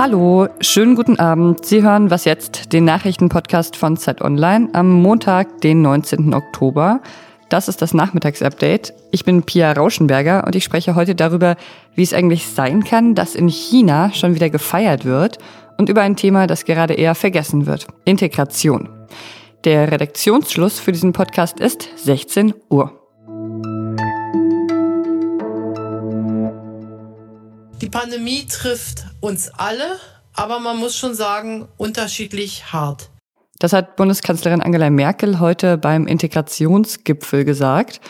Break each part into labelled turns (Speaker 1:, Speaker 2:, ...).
Speaker 1: Hallo, schönen guten Abend. Sie hören was jetzt, den Nachrichtenpodcast von Zeit Online am Montag, den 19. Oktober. Das ist das Nachmittagsupdate. Ich bin Pia Rauschenberger und ich spreche heute darüber, wie es eigentlich sein kann, dass in China schon wieder gefeiert wird und über ein Thema, das gerade eher vergessen wird. Integration. Der Redaktionsschluss für diesen Podcast ist 16 Uhr.
Speaker 2: Pandemie trifft uns alle, aber man muss schon sagen, unterschiedlich hart.
Speaker 1: Das hat Bundeskanzlerin Angela Merkel heute beim Integrationsgipfel gesagt.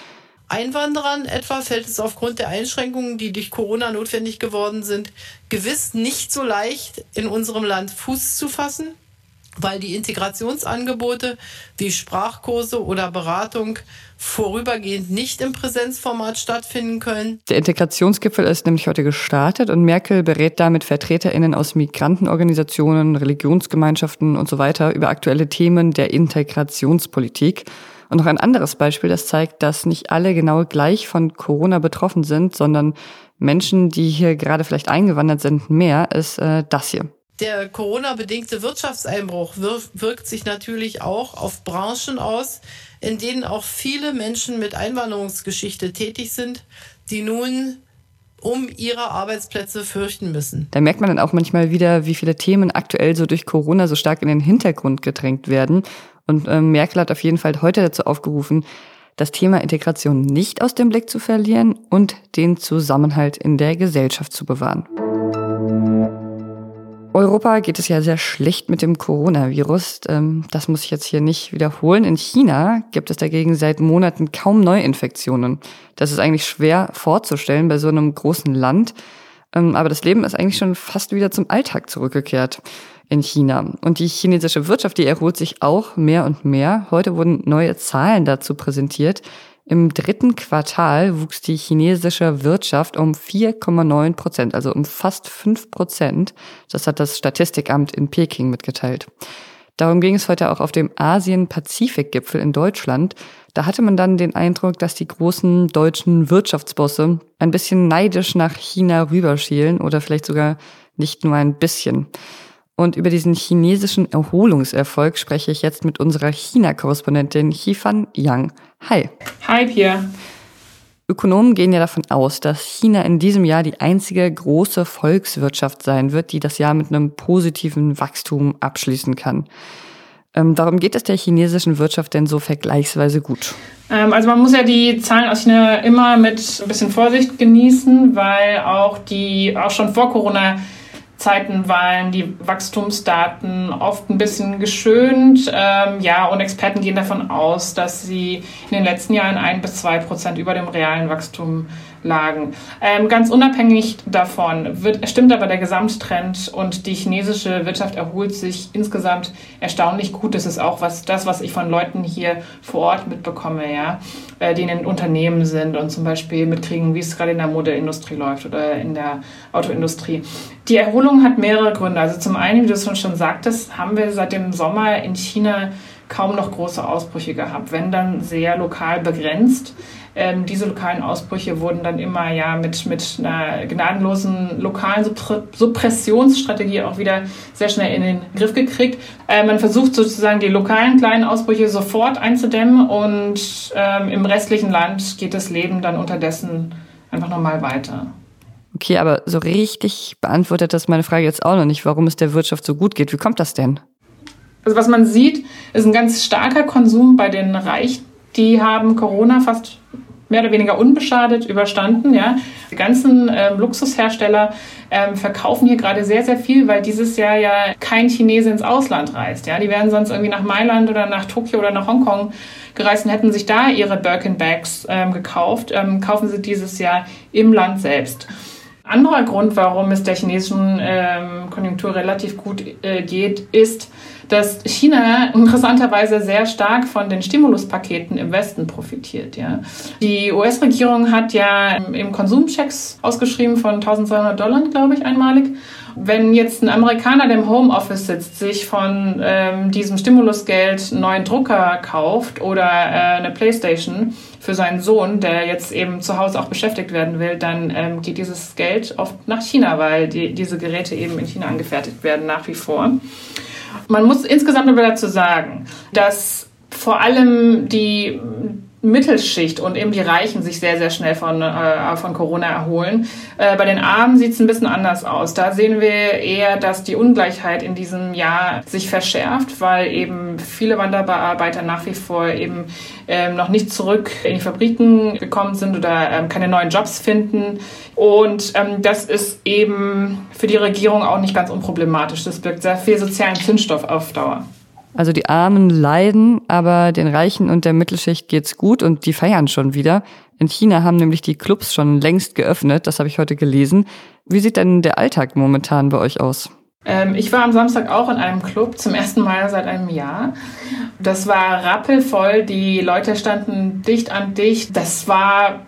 Speaker 2: Einwanderern etwa fällt es aufgrund der Einschränkungen, die durch Corona notwendig geworden sind, gewiss nicht so leicht, in unserem Land Fuß zu fassen weil die Integrationsangebote wie Sprachkurse oder Beratung vorübergehend nicht im Präsenzformat stattfinden können.
Speaker 1: Der Integrationsgipfel ist nämlich heute gestartet und Merkel berät damit Vertreterinnen aus Migrantenorganisationen, Religionsgemeinschaften und so weiter über aktuelle Themen der Integrationspolitik. Und noch ein anderes Beispiel, das zeigt, dass nicht alle genau gleich von Corona betroffen sind, sondern Menschen, die hier gerade vielleicht eingewandert sind, mehr, ist äh, das hier.
Speaker 2: Der Corona-bedingte Wirtschaftseinbruch wirkt sich natürlich auch auf Branchen aus, in denen auch viele Menschen mit Einwanderungsgeschichte tätig sind, die nun um ihre Arbeitsplätze fürchten müssen.
Speaker 1: Da merkt man dann auch manchmal wieder, wie viele Themen aktuell so durch Corona so stark in den Hintergrund gedrängt werden. Und äh, Merkel hat auf jeden Fall heute dazu aufgerufen, das Thema Integration nicht aus dem Blick zu verlieren und den Zusammenhalt in der Gesellschaft zu bewahren. Europa geht es ja sehr schlecht mit dem Coronavirus. Ähm, das muss ich jetzt hier nicht wiederholen. In China gibt es dagegen seit Monaten kaum Neuinfektionen. Das ist eigentlich schwer vorzustellen bei so einem großen Land. Ähm, aber das Leben ist eigentlich schon fast wieder zum Alltag zurückgekehrt in China. Und die chinesische Wirtschaft, die erholt sich auch mehr und mehr. Heute wurden neue Zahlen dazu präsentiert. Im dritten Quartal wuchs die chinesische Wirtschaft um 4,9 Prozent, also um fast 5 Prozent. Das hat das Statistikamt in Peking mitgeteilt. Darum ging es heute auch auf dem Asien-Pazifik-Gipfel in Deutschland. Da hatte man dann den Eindruck, dass die großen deutschen Wirtschaftsbosse ein bisschen neidisch nach China rüberschielen oder vielleicht sogar nicht nur ein bisschen. Und über diesen chinesischen Erholungserfolg spreche ich jetzt mit unserer China-Korrespondentin Hifan Yang. Hi.
Speaker 3: Hi, Pierre.
Speaker 1: Ökonomen gehen ja davon aus, dass China in diesem Jahr die einzige große Volkswirtschaft sein wird, die das Jahr mit einem positiven Wachstum abschließen kann. Ähm, darum geht es der chinesischen Wirtschaft denn so vergleichsweise gut?
Speaker 3: Ähm, also man muss ja die Zahlen aus China immer mit ein bisschen Vorsicht genießen, weil auch die auch schon vor Corona Zeiten waren die Wachstumsdaten oft ein bisschen geschönt. Ähm, ja, und Experten gehen davon aus, dass sie in den letzten Jahren ein bis zwei Prozent über dem realen Wachstum lagen. Ähm, ganz unabhängig davon wird, stimmt aber der Gesamttrend und die chinesische Wirtschaft erholt sich insgesamt erstaunlich gut. Das ist auch was, das, was ich von Leuten hier vor Ort mitbekomme, ja, äh, die in den Unternehmen sind und zum Beispiel mitkriegen, wie es gerade in der Modeindustrie läuft oder in der Autoindustrie. Die Erholung hat mehrere Gründe. Also zum einen, wie du es schon sagtest, haben wir seit dem Sommer in China kaum noch große Ausbrüche gehabt, wenn dann sehr lokal begrenzt. Ähm, diese lokalen Ausbrüche wurden dann immer ja mit, mit einer gnadenlosen lokalen Suppressionsstrategie auch wieder sehr schnell in den Griff gekriegt. Äh, man versucht sozusagen die lokalen kleinen Ausbrüche sofort einzudämmen und ähm, im restlichen Land geht das Leben dann unterdessen einfach nochmal weiter.
Speaker 1: Okay, aber so richtig beantwortet das meine Frage jetzt auch noch nicht, warum es der Wirtschaft so gut geht. Wie kommt das denn?
Speaker 3: Also was man sieht, ist ein ganz starker Konsum bei den Reichen. Die haben Corona fast mehr oder weniger unbeschadet überstanden. Ja. Die ganzen ähm, Luxushersteller ähm, verkaufen hier gerade sehr, sehr viel, weil dieses Jahr ja kein Chinese ins Ausland reist. Ja. Die wären sonst irgendwie nach Mailand oder nach Tokio oder nach Hongkong gereist und hätten sich da ihre Birkin-Bags ähm, gekauft. Ähm, kaufen sie dieses Jahr im Land selbst. Anderer Grund, warum es der chinesischen ähm, Konjunktur relativ gut äh, geht, ist, dass China interessanterweise sehr stark von den Stimuluspaketen im Westen profitiert. Ja. Die US-Regierung hat ja im Konsumchecks ausgeschrieben von 1200 Dollar, glaube ich, einmalig. Wenn jetzt ein Amerikaner, der im Homeoffice sitzt, sich von ähm, diesem Stimulusgeld einen neuen Drucker kauft oder äh, eine Playstation für seinen Sohn, der jetzt eben zu Hause auch beschäftigt werden will, dann ähm, geht dieses Geld oft nach China, weil die, diese Geräte eben in China angefertigt werden nach wie vor. Man muss insgesamt aber dazu sagen, dass vor allem die Mittelschicht und eben die Reichen sich sehr, sehr schnell von, äh, von Corona erholen. Äh, bei den Armen sieht es ein bisschen anders aus. Da sehen wir eher, dass die Ungleichheit in diesem Jahr sich verschärft, weil eben viele Wanderbearbeiter nach wie vor eben ähm, noch nicht zurück in die Fabriken gekommen sind oder ähm, keine neuen Jobs finden. Und ähm, das ist eben für die Regierung auch nicht ganz unproblematisch. Das birgt sehr viel sozialen Zündstoff auf Dauer.
Speaker 1: Also die Armen leiden, aber den Reichen und der Mittelschicht geht's gut und die feiern schon wieder. In China haben nämlich die Clubs schon längst geöffnet, das habe ich heute gelesen. Wie sieht denn der Alltag momentan bei euch aus?
Speaker 3: Ähm, ich war am Samstag auch in einem Club, zum ersten Mal seit einem Jahr. Das war rappelvoll, die Leute standen dicht an dicht. Das war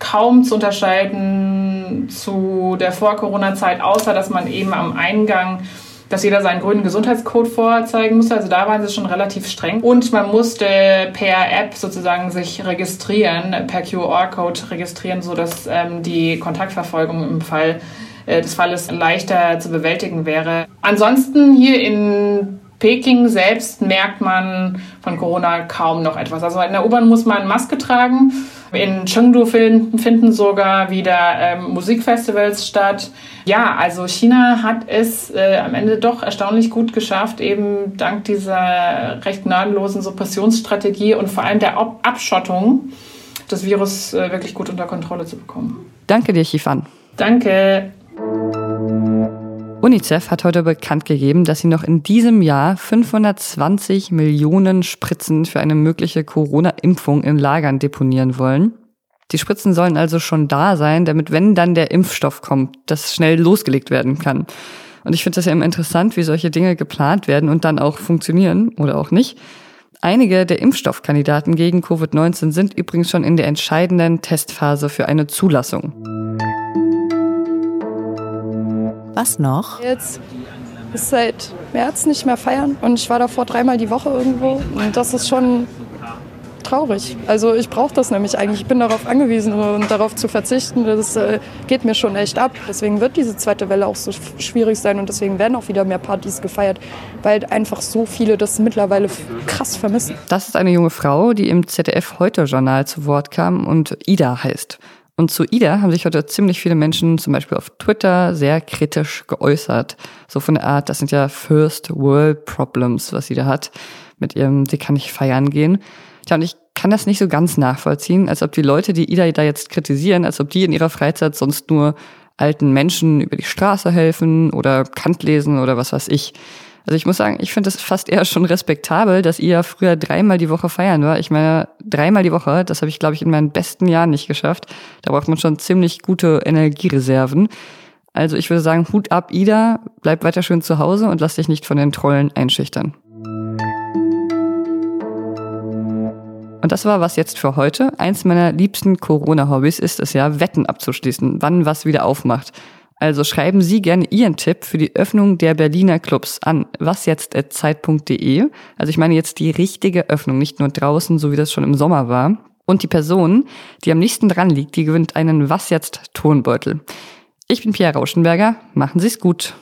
Speaker 3: kaum zu unterscheiden zu der Vor-Corona-Zeit, außer dass man eben am Eingang dass jeder seinen grünen Gesundheitscode vorzeigen musste. Also da waren sie schon relativ streng. Und man musste per App sozusagen sich registrieren, per QR-Code registrieren, sodass ähm, die Kontaktverfolgung im Fall äh, des Falles leichter zu bewältigen wäre. Ansonsten hier in Peking selbst merkt man von Corona kaum noch etwas. Also in der U-Bahn muss man Maske tragen. In Chengdu finden, sogar wieder ähm, Musikfestivals statt. Ja, also China hat es äh, am Ende doch erstaunlich gut geschafft, eben dank dieser recht gnadenlosen Suppressionsstrategie und vor allem der Ab Abschottung das Virus äh, wirklich gut unter Kontrolle zu bekommen.
Speaker 1: Danke dir, Chifan.
Speaker 3: Danke.
Speaker 1: UNICEF hat heute bekannt gegeben, dass sie noch in diesem Jahr 520 Millionen Spritzen für eine mögliche Corona-Impfung in Lagern deponieren wollen. Die Spritzen sollen also schon da sein, damit, wenn dann der Impfstoff kommt, das schnell losgelegt werden kann. Und ich finde das ja immer interessant, wie solche Dinge geplant werden und dann auch funktionieren oder auch nicht. Einige der Impfstoffkandidaten gegen Covid-19 sind übrigens schon in der entscheidenden Testphase für eine Zulassung.
Speaker 4: Was noch?
Speaker 5: Jetzt ist seit März nicht mehr feiern und ich war davor dreimal die Woche irgendwo und das ist schon traurig. Also ich brauche das nämlich eigentlich. Ich bin darauf angewiesen und darauf zu verzichten, das äh, geht mir schon echt ab. Deswegen wird diese zweite Welle auch so schwierig sein und deswegen werden auch wieder mehr Partys gefeiert, weil einfach so viele das mittlerweile krass vermissen.
Speaker 1: Das ist eine junge Frau, die im ZDF Heute Journal zu Wort kam und Ida heißt. Und zu Ida haben sich heute ziemlich viele Menschen, zum Beispiel auf Twitter, sehr kritisch geäußert. So von der Art, das sind ja First World Problems, was sie da hat. Mit ihrem, sie kann nicht feiern gehen. Tja, und ich kann das nicht so ganz nachvollziehen, als ob die Leute, die Ida da jetzt kritisieren, als ob die in ihrer Freizeit sonst nur alten Menschen über die Straße helfen oder Kant lesen oder was weiß ich. Also ich muss sagen, ich finde es fast eher schon respektabel, dass ihr früher dreimal die Woche feiern war. Ich meine, dreimal die Woche, das habe ich, glaube ich, in meinen besten Jahren nicht geschafft. Da braucht man schon ziemlich gute Energiereserven. Also ich würde sagen, Hut ab, Ida, bleib weiter schön zu Hause und lass dich nicht von den Trollen einschüchtern. Und das war was jetzt für heute. Eins meiner liebsten Corona-Hobbys ist es ja, Wetten abzuschließen, wann was wieder aufmacht. Also schreiben Sie gerne Ihren Tipp für die Öffnung der Berliner Clubs an wasjetzt.zeit.de. Also ich meine jetzt die richtige Öffnung, nicht nur draußen, so wie das schon im Sommer war. Und die Person, die am nächsten dran liegt, die gewinnt einen Was jetzt Tonbeutel. Ich bin Pierre Rauschenberger. Machen Sie es gut.